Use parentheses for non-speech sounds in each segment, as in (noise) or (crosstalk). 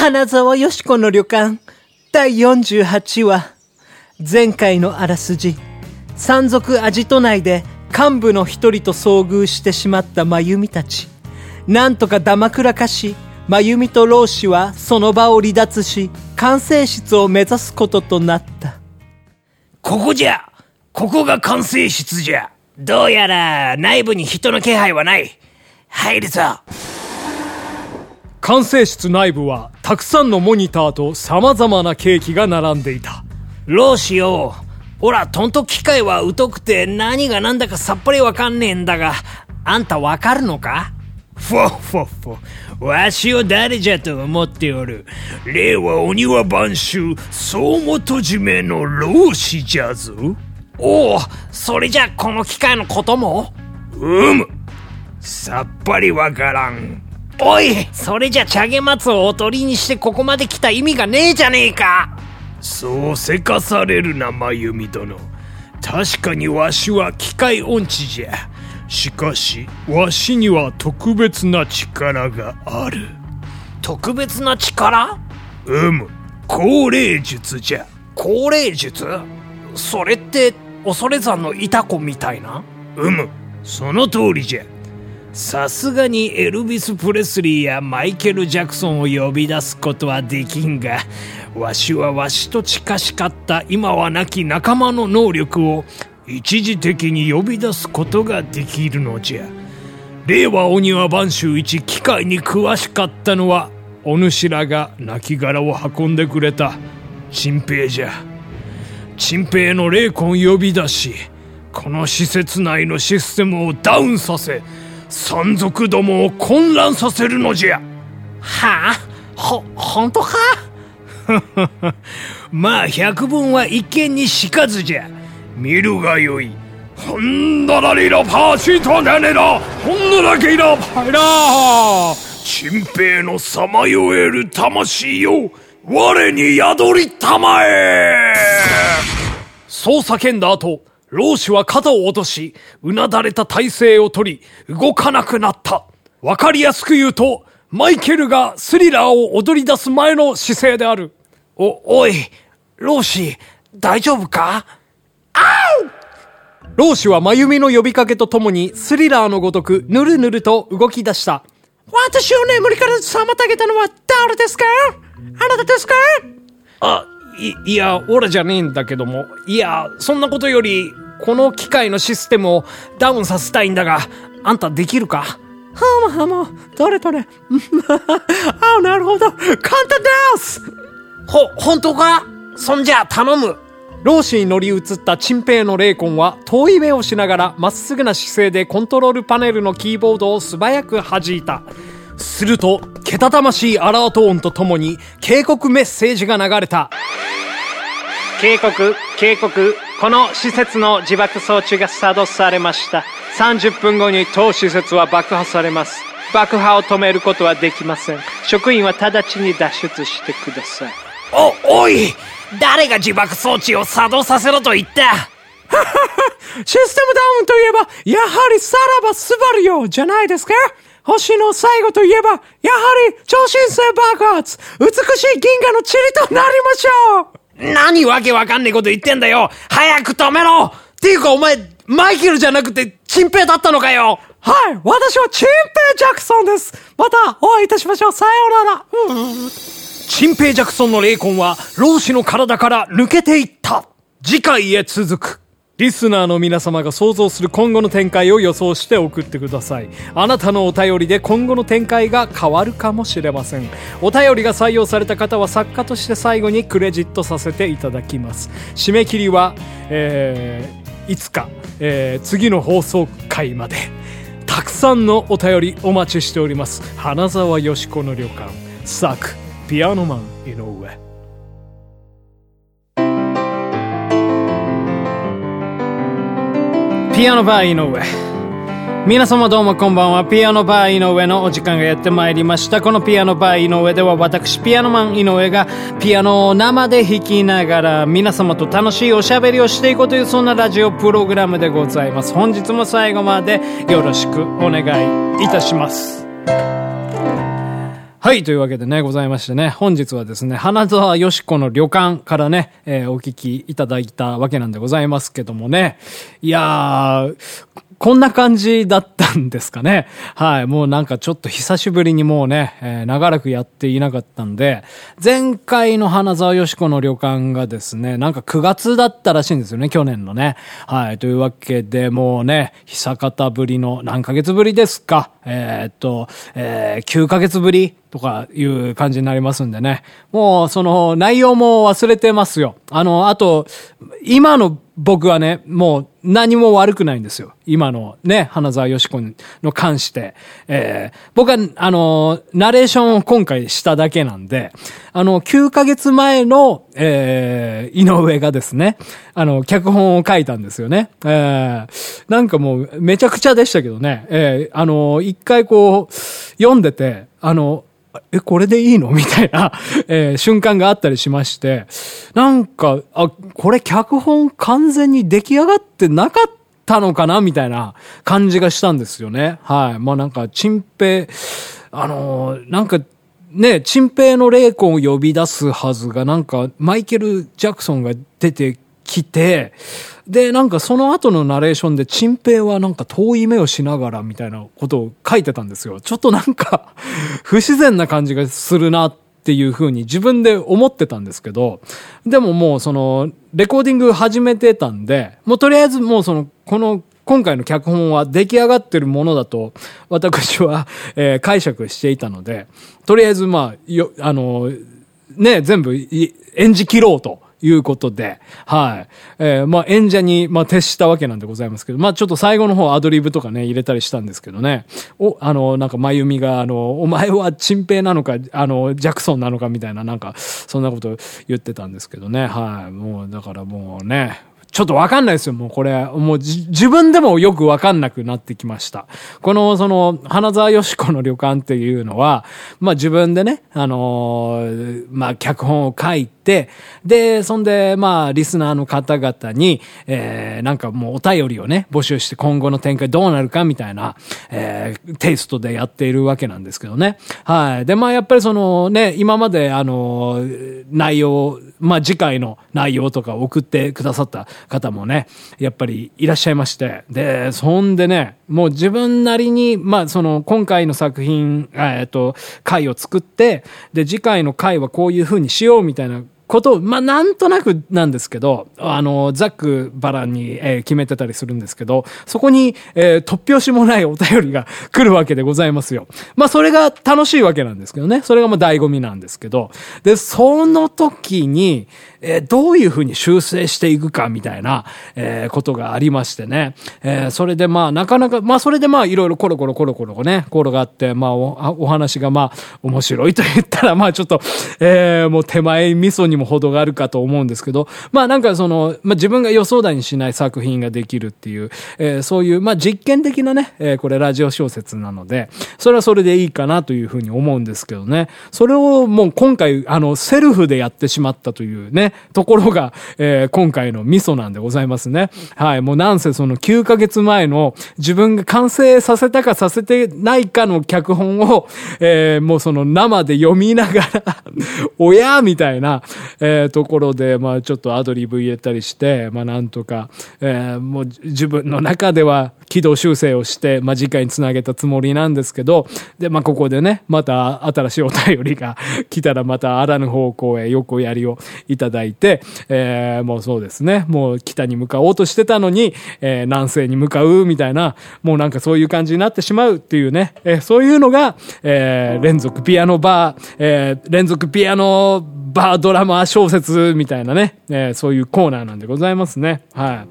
花沢よしこの旅館。第48話。前回のあらすじ。山賊アジト内で幹部の一人と遭遇してしまった真由美たち。なんとかだまくらかし真由美と老子はその場を離脱し管制室を目指すこととなった。ここじゃ。ここが管制室じゃ。どうやら内部に人の気配はない。入るぞ。管制室内部はたくさんのモニターと様々なケーキが並んでいた。老子よ。ほらトント機械は疎くて何が何だかさっぱりわかんねえんだが。あんたわかるのか？ふわふわふわ。わしを誰じゃと思っておる。令和鬼は晩秋総元締めの老子じゃぞ。おおそれじゃこの機械のことも？うむさっぱりわからんおいそれじゃチャゲマツをおとりにしてここまで来た意味がねえじゃねえか。そうせかされるな真由美殿。確かにわしは機械音痴じゃ。しかしわしには特別な力がある。特別な力？うむ高齢術じゃ。高齢術？それって恐山のいた子みたいな？うむその通りじゃさすがにエルビス・プレスリーやマイケル・ジャクソンを呼び出すことはできんがわしはわしと近しかった今は亡き仲間の能力を一時的に呼び出すことができるのじゃ。令和鬼は播州一機械に詳しかったのはお主らが亡骸を運んでくれた陳平じゃ。陳平の霊魂呼び出しこの施設内のシステムをダウンさせ山賊どもを混乱させるのじゃ。はあ？ほ本当か？(laughs) まあ百聞は一見にしかずじゃ。見るがよい。ほんだらりらパーシートねねら。ほんだらけいらパイラ陳平のさまよえる魂よ我に宿りたまえ。そう叫んだ後老子は肩を落とし、うなだれた体勢をとり、動かなくなった。わかりやすく言うと、マイケルがスリラーを踊り出す前の姿勢である。お、おい、老子、大丈夫か？あう老子は真由美の呼びかけとともに、スリラーのごとく、ぬるぬると動き出した。私を眠りから妨げたのは誰ですか？あなたですか？あ、い、いや、俺じゃねえんだけども。いや、そんなことより、この機械のシステムをダウンさせたいんだが、あんたできるか？はむはむ、どれどれ。(laughs) あ、なるほど。簡単ですほ、本当か？そんじゃ、頼む。老子に乗り移った陳平の霊魂は遠い目をしながらまっすぐな姿勢でコントロールパネルのキーボードを素早く弾いた。すると、けたたましいアラート音とともに警告メッセージが流れた。警告、警告、この施設の自爆装置が作動されました。30分後に当施設は爆破されます。爆破を止めることはできません。職員は直ちに脱出してください。お、おい誰が自爆装置を作動させろと言った？(laughs) システムダウンといえば、やはりさらばスバルよ、じゃないですか？星の最後といえば、やはり超新星爆発。美しい銀河の塵となりましょう。何わけわかんねえこと言ってんだよ。早く止めろ。っていうかお前、マイケルじゃなくて、チンペイだったのかよ。はい、私はチンペイ・ジャクソンです。またお会いいたしましょう。さようなら、チンペイ・ジャクソンの霊魂は、老子の体から抜けていった。次回へ続くリスナーの皆様が想像する今後の展開を予想して送ってください。あなたのお便りで今後の展開が変わるかもしれません。お便りが採用された方は作家として最後にクレジットさせていただきます。締め切りは、えー、いつか、えー、次の放送回まで。たくさんのお便りお待ちしております。花沢よしこの旅館、作、ピアノマン井上。ピアノバー井上。皆様どうもこんばんは。ピアノバー井上のお時間がやってまいりました。このピアノバー井上では私、ピアノマン井上がピアノを生で弾きながら皆様と楽しいおしゃべりをしていこうというそんなラジオプログラムでございます。本日も最後までよろしくお願いいたします。はい、というわけでね、ございましてね、本日はですね、花沢よしこの旅館からね、えーお聞きいただいたわけなんでございますけどもね、いやー、こんな感じだったんですかね。はい。もうなんかちょっと久しぶりにもうね、えー長らくやっていなかったんで、前回の花沢よしこの旅館がですね、なんか9月だったらしいんですよね、去年のね。はい。というわけで、もうね、久方ぶりの、何ヶ月ぶりですか？えーっと、えー9ヶ月ぶりとかいう感じになりますんでね。もう、その、内容も忘れてますよ。あの、あと、今の僕はね、もう何も悪くないんですよ。今のね、花沢よしこの関して。えー僕は、あの、ナレーションを今回しただけなんで、あの、9ヶ月前の、えー井上がですね、あの、脚本を書いたんですよね。えーなんかもう、めちゃくちゃでしたけどね。えーあの、一回こう、読んでて、あの、え、これでいいの？(laughs) みたいな、えー瞬間があったりしまして、なんか、あ、これ脚本完全に出来上がってなかったのかな？みたいな感じがしたんですよね。はい。まあなんか、チンペイ、あのーなんか、ね、チンペイの霊魂を呼び出すはずが、なんか、マイケル・ジャクソンが出てきて、で、なんかその後のナレーションで、チンペイはなんか遠い目をしながらみたいなことを書いてたんですよ。ちょっとなんか、(laughs) 不自然な感じがするなっていうふうに自分で思ってたんですけど、でももうその、レコーディング始めてたんで、もうとりあえずもうその、この、今回の脚本は出来上がってるものだと、私は、えー解釈していたので、とりあえずまあ、よ、あの、ね、全部演じ切ろうと。いうことで、はい。えーまあ、演者に、まあ、徹したわけなんでございますけど、まあ、ちょっと最後の方アドリブとかね、入れたりしたんですけどね。お、あの、なんか、まゆみが、あの、お前はチンペイなのか、あの、ジャクソンなのかみたいな、なんか、そんなこと言ってたんですけどね。はい。もう、だからもうね、ちょっとわかんないですよ、もうこれ。もう自分でもよくわかんなくなってきました。この、その、花沢よしこの旅館っていうのは、まあ自分でね、あのーまあ脚本を書いて、で、そんで、まあリスナーの方々に、えー、なんかもうお便りをね、募集して今後の展開どうなるかみたいな、えー、テイストでやっているわけなんですけどね。はい。で、まあやっぱりそのね、今まであのー内容、まあ次回の内容とか送ってくださった方もね、やっぱりいらっしゃいまして。で、そんでね、もう自分なりに、まあその今回の作品、えっと、回を作って、で、次回の回はこういうふうにしようみたいなこと、まあ、なんとなくなんですけど、あの、ザックバランに、えー決めてたりするんですけど、そこに、えー突拍子もないお便りが来るわけでございますよ。まあ、それが楽しいわけなんですけどね。それがまあ、醍醐味なんですけど。で、その時に、えーどういうふうに修正していくかみたいな、えーことがありましてね。えーそれでまあ、なかなか、まあ、それでまあ、いろいろコロコロコロコロね、コロがって、まあお、お話がまあ、面白いと言ったら、まあ、ちょっと、えーもう手前味噌にも程があるかと思うんですけど、まあ、なんかその、まあ、自分が予想だにしない作品ができるっていう、えーそういう、まあ、実験的なね、えーこれラジオ小説なので、それはそれでいいかなというふうに思うんですけどね。それをもう今回、あの、セルフでやってしまったというね、ところが、えー今回のミソなんでございますね。はい。もうなんせその9ヶ月前の自分が完成させたかさせてないかの脚本を、えーもうその生で読みながら、(laughs) おやみたいな、(laughs) えーところで、まあちょっとアドリブ入れたりして、まあなんとか、えーもう自分の中では軌道修正をして、まあ次回につなげたつもりなんですけど、で、まあここでね、また新しいお便りが (laughs) 来たらまたあらぬ方向へ横やりをいただいて、えーもうそうですね、もう北に向かおうとしてたのに、えー南西に向かうみたいな、もうなんかそういう感じになってしまうっていうね、えーそういうのが、えー連続ピアノバー、えー連続ピアノバードラマ小説みたいなね、えーそういうコーナーなんでございますね。は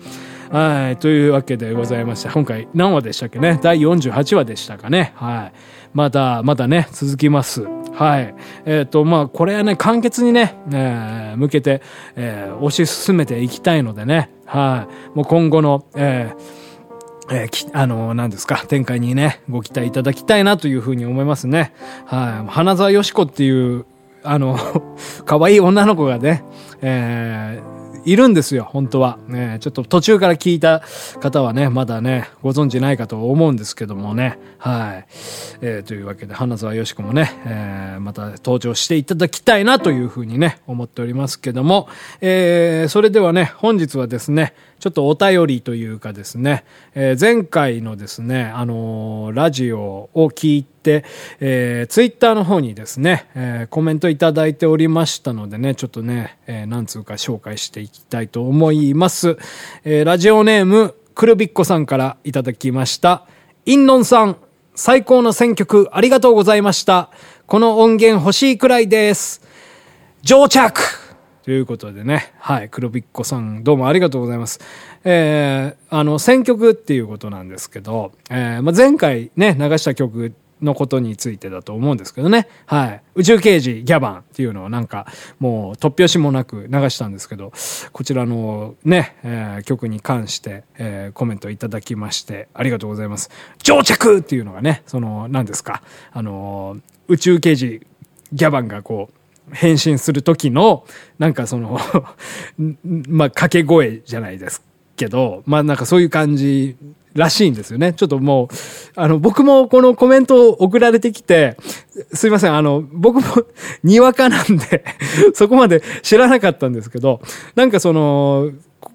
い。はい。というわけでございました。今回何話でしたっけね？第48話でしたかね。はい。また、またね、続きます。はい。えっ、と、まあ、これはね、簡潔にね、えー向けて、えー推し進めていきたいのでね。はい。もう今後の、えーえーき、あのー何ですか、展開にね、ご期待いただきたいなというふうに思いますね。はい。花沢よしこっていう、あの、(laughs) 可愛い女の子がね、えーいるんですよ、本当は。ね、ちょっと途中から聞いた方はね、まだね、ご存知ないかと思うんですけどもね。はい。えー、というわけで、花沢よしこもね、えー、また登場していただきたいなというふうにね、思っておりますけども、えー、それではね、本日はですね、ちょっとお便りというかですね、えー、前回のですね、あのー、ラジオを聞いて、えー、ツイッターの方にですね、えー、コメントいただいておりましたのでね、ちょっとね、えー、何通か紹介していきたいと思います。えー、ラジオネーム、くるびっこさんからいただきました。インノンさん、最高の選曲ありがとうございました。この音源欲しいくらいです。上着ということでね、はい、黒びっこさん、どうもありがとうございます。えー、あの、選曲っていうことなんですけど、えー、まあ、前回ね、流した曲のことについてだと思うんですけどね。はい。宇宙刑事ギャバンっていうのをなんか、もう突拍子もなく流したんですけど、こちらのね、えー、曲に関して、えー、コメントいただきまして、ありがとうございます。上着っていうのがね、その、何ですか、あの、宇宙刑事ギャバンがこう、変身する時の、なんかその (laughs) まあ、掛け声じゃないですけど、まあなんかそういう感じらしいんですよね。ちょっともう、あの、僕もこのコメントを送られてきて、すいません、あの、僕も (laughs) にわかなんでそこまで知らなかったんですけど、なんかその、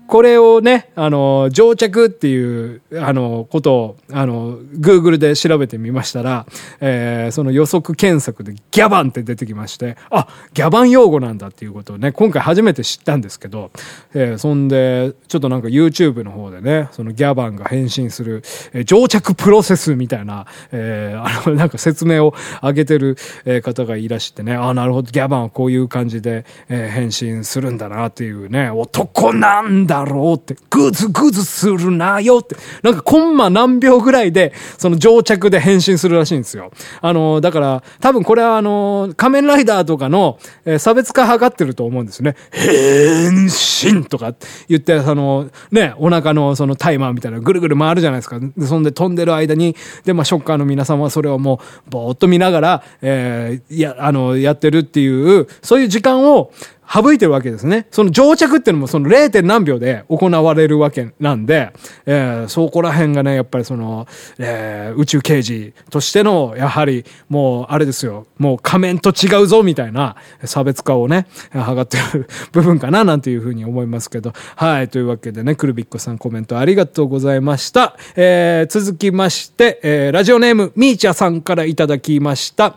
これをね、あの、上着っていう、あの、ことを、あの、Google で調べてみましたら、えー、その予測検索でギャバンって出てきまして、あ、ギャバン用語なんだっていうことをね、今回初めて知ったんですけど、えー、そんで、ちょっとなんか YouTube の方でね、そのギャバンが変身する、えー、上着プロセスみたいな、えー、あの、なんか説明を上げてる、方がいらしてね、あ、なるほど、ギャバンはこういう感じで、えー、変身するんだなっていうね、男なんだだろうって、グズグズするなよって、なんかコンマ何秒ぐらいで、その上着で変身するらしいんですよ。あの、だから、多分これはあの、仮面ライダーとかの、えー、差別化図ってると思うんですね。変身とか言って、その、ね、お腹のそのタイマーみたいなぐるぐる回るじゃないですか。で、そんで飛んでる間に、で、まあ、ショッカーの皆様はそれをもう、ぼーっと見ながら、えー、や、あの、やってるっていう、そういう時間を、省いてるわけですね。その上着っていうのもその 0. 何秒で行われるわけなんで、えー、そこら辺がね、やっぱりその、えー、宇宙刑事としての、やはりもうあれですよ、もう仮面と違うぞみたいな差別化をね、図ってる部分かななんていうふうに思いますけど。はい、というわけでね、クルビッコさんコメントありがとうございました。えー、続きまして、えー、ラジオネームみーちゃさんからいただきました。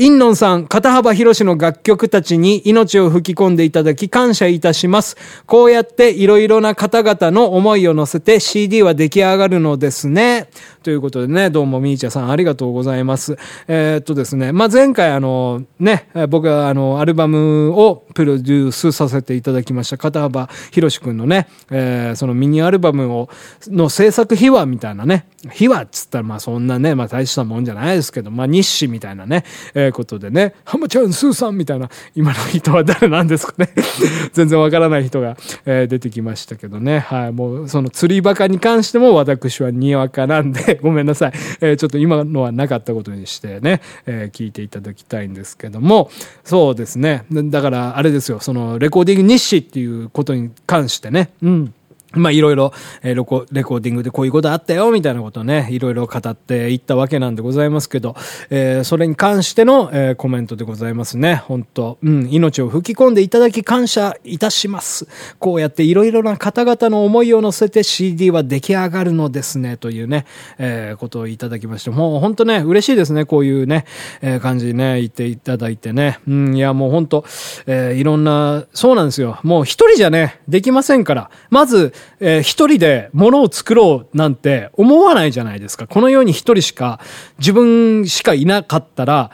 インノンさん、片幅広志の楽曲たちに命を吹き込んでいただき感謝いたします。こうやっていろいろな方々の思いを乗せて CD は出来上がるのですね。ということでね、どうもみーちゃさんありがとうございます。えー、っとですね、まあ、前回あの、ね、僕はあの、アルバムをプロデュースさせていただきました片幅博士くんのね、えー、そのミニアルバムを、の制作秘話みたいなね、秘話っつったらまあそんなね、まあ大したもんじゃないですけど、まあ日誌みたいなね、えー、ことでね、浜ちゃん、スーさんみたいな、今の人は誰なんですかね。(laughs) 全然わからない人が、えー、出てきましたけどね。はい。もう、その釣りバカに関しても私はにわかなんで、(laughs) ごめんなさい。えー、ちょっと今のはなかったことにしてね、えー、聞いていただきたいんですけども、そうですね。だから、あれですよ、その、レコーディング日誌っていうことに関してね、うん。まあいろいろ、えー、レコ、レコーディングでこういうことあったよ、みたいなことをね、いろいろ語っていったわけなんでございますけど、えー、それに関しての、えー、コメントでございますね。本当うん、命を吹き込んでいただき感謝いたします。こうやっていろいろな方々の思いを乗せて CD は出来上がるのですね、というね、えー、ことをいただきまして、もう本当ね、嬉しいですね、こういうね、えー、感じね、言っていただいてね。うん、いやもう本当えー、いろんな、そうなんですよ。もう一人じゃね、できませんから。まず、えー、一人で物を作ろうなんて思わないじゃないですか。この世に一人しか、自分しかいなかったら、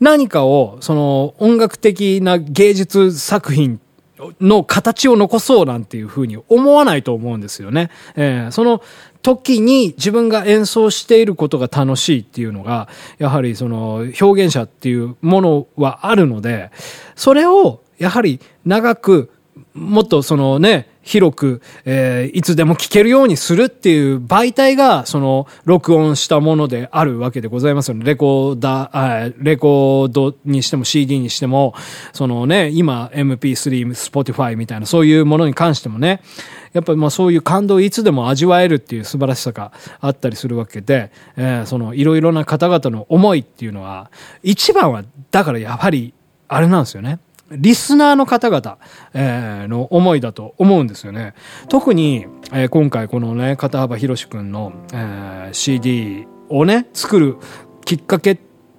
何かを、その音楽的な芸術作品の形を残そうなんていうふうに思わないと思うんですよね。えー、その時に自分が演奏していることが楽しいっていうのが、やはりその表現者っていうものはあるので、それをやはり長くもっとそのね、広く、えー、いつでも聞けるようにするっていう媒体が、その、録音したものであるわけでございますよね。レコーダー、レコードにしても CD にしても、そのね、今 MP3、Spotify みたいなそういうものに関してもね、やっぱりまあそういう感動をいつでも味わえるっていう素晴らしさがあったりするわけで、えー、そのいろいろな方々の思いっていうのは、一番は、だからやはり、あれなんですよね。リスナーの方々、えー、の思いだと思うんですよね。特に、えー、今回このね、片幅博くんの、えー、CD をね、作るきっかけっ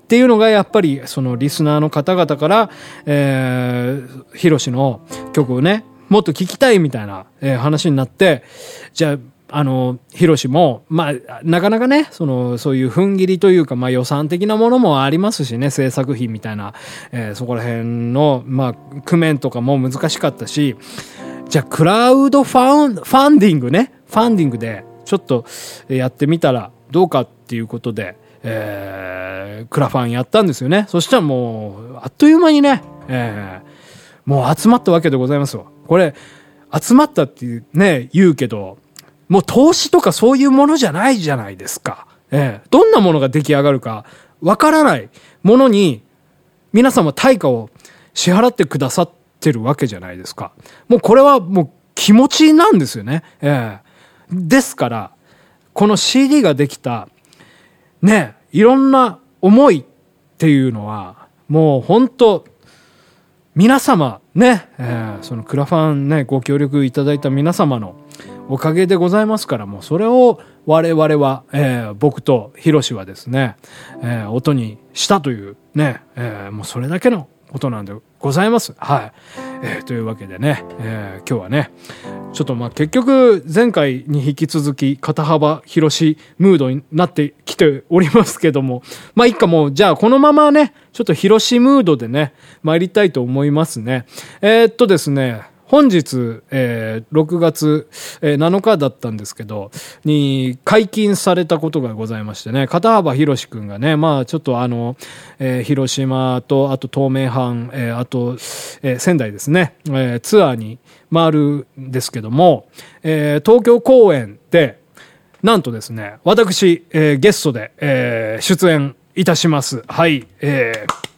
ていうのがやっぱりそのリスナーの方々から、えー、ヒロシの曲をね、もっと聞きたいみたいな、えー、話になって、じゃあ、あの、ヒロシも、まあ、なかなかね、その、そういう踏ん切りというか、まあ予算的なものもありますしね、制作費みたいな、えー、そこら辺の、まあ、工面とかも難しかったし、じゃあ、クラウドファン、ファンディングね、ファンディングで、ちょっとやってみたらどうかっていうことで、えー、クラファンやったんですよね。そしたらもう、あっという間にね、えー、もう集まったわけでございますよ。これ、集まったってね、言うけど、もう投資とかそういうものじゃないじゃないですか。ええ、どんなものが出来上がるかわからないものに皆様対価を支払ってくださってるわけじゃないですか。もうこれはもう気持ちなんですよね。ええ。ですから、この CD ができた、ね、いろんな思いっていうのは、もう本当皆様ね、えー、そのクラファンね、ご協力いただいた皆様のおかげでございますから、もうそれを我々は、えー、僕とヒロシはですね、えー、音にしたというね、えー、もうそれだけのことなんでございます。はい。えー、というわけでね、えー、今日はね、ちょっとまあ結局前回に引き続き肩幅広しムードになってきておりますけども、まあいっかも、じゃあこのままね、ちょっと広しムードでね、参りたいと思いますね。えー、っとですね、本日、えー、6月、えー、7日だったんですけど、に解禁されたことがございましてね、片幅博士くんがね、まあちょっとあの、えー、広島と、あと東名阪、えー、あと、えー、仙台ですね、えー、ツアーに回るんですけども、えー、東京公演で、なんとですね、私、えー、ゲストで、えー、出演いたします。はい、えー、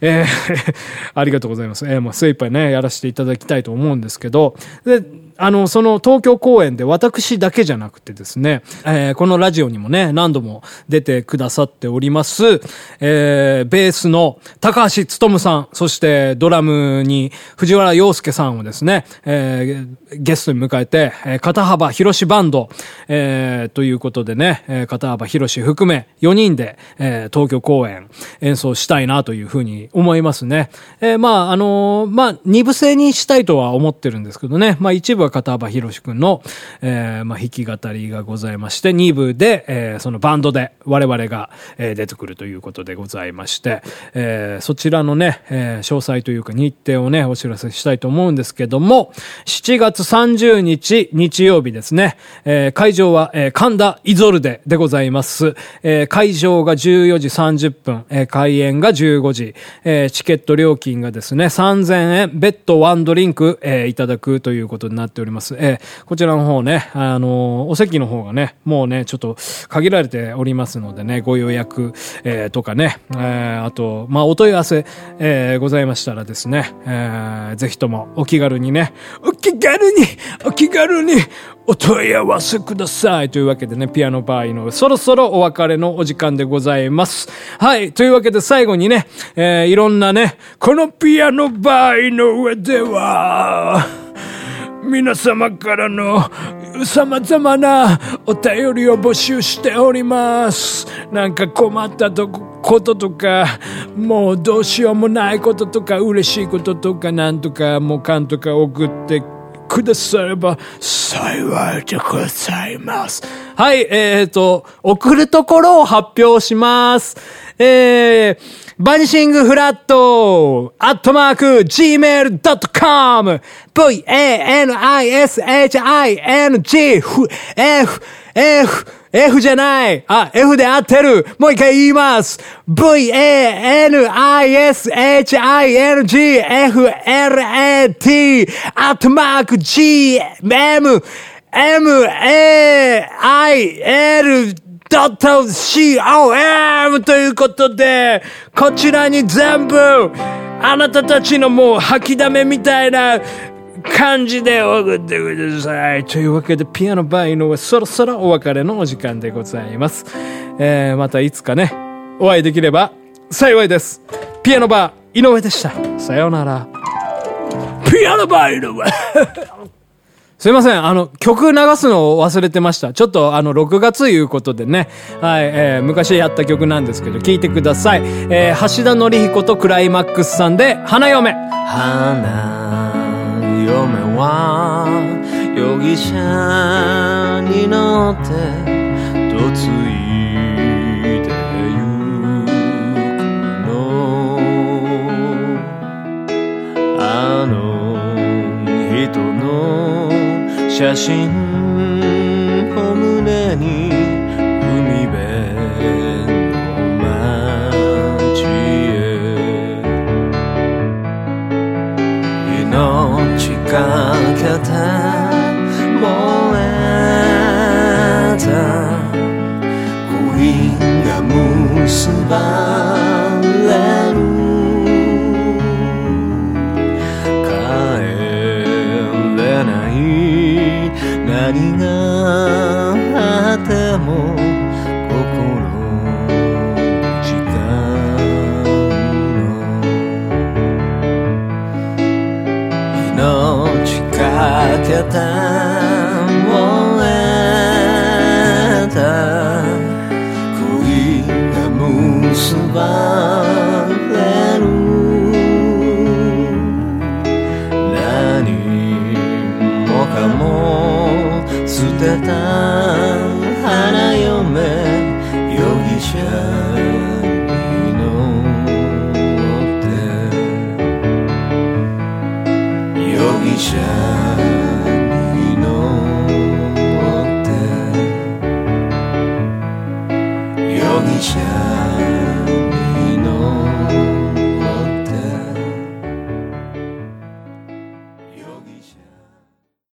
えー (laughs) ありがとうございます。えー、もう精一杯ね、やらせていただきたいと思うんですけど、で、あの、その東京公演で私だけじゃなくてですね、えー、このラジオにもね、何度も出てくださっております、えー、ベースの高橋努さん、そしてドラムに藤原洋介さんをですね、えー、ゲストに迎えて、えー、片幅広しバンド、えー、ということでね、えー、片幅広し含め4人で、えー、東京公演演奏したいなというふうに思いますね。えー、まあ、あのー、まあ、二部制にしたいとは思ってるんですけどね、まあ一部は片幅博くんの、えー、まあ、弾き語りがございまして、2部で、えー、そのバンドで我々が、えー、出てくるということでございまして、えー、そちらのね、えー、詳細というか日程をね、お知らせしたいと思うんですけども、7月30日日曜日ですね、えー、会場は、えー、神田イゾルデでございます。えー、会場が14時30分、えー、開演が15時、えー、チケット料金がですね、3000円、ベッドワンドリンク、えー、いただくということになっております。えー、こちらの方ね、あの、お席の方がね、もうね、ちょっと限られておりますのでね、ご予約、えー、とかね、えー、あと、まあ、お問い合わせ、えー、ございましたらですね、えー、ぜひともお気軽にね、お気軽に、お気軽に、お問い合わせください。というわけでね、ピアノバーイのそろそろお別れのお時間でございます。はい。というわけで最後にね、えー、いろんなね、このピアノバーイの上では、皆様からの様々なお便りを募集しております。なんか困ったとこととか、もうどうしようもないこととか、嬉しいこととか、なんとか、もうかんとか送ってくだされば幸いでございます。はい、えーと、送るところを発表します。えー、バニシングフラット、アットマーク、gmail.com、v-a-n-i-s-h-i-n-g, f, F、F じゃない。あ、F で合ってる。もう一回言います !V, A, N, I, S, H, I, N, G, F, L, A, T, アットマーク G, M, M-A-I-L M, A, I, L, ドット COM ということで、こちらに全部、あなたたちのもう吐きだめみたいな感じで送ってください。というわけで、ピアノバー井上、そろそろお別れのお時間でございます。えー、またいつかね、お会いできれば幸いです。ピアノバー井上でした。さようなら。ピアノバー井上すいません。あの、曲流すのを忘れてました。ちょっと、あの、6月いうことでね。はい、えー、昔やった曲なんですけど、聴いてください。えー、橋田紀彦とクライマックスさんで、花嫁。花嫁は、容疑者に乗って、嫁いでゆくの。あの人の写真を胸に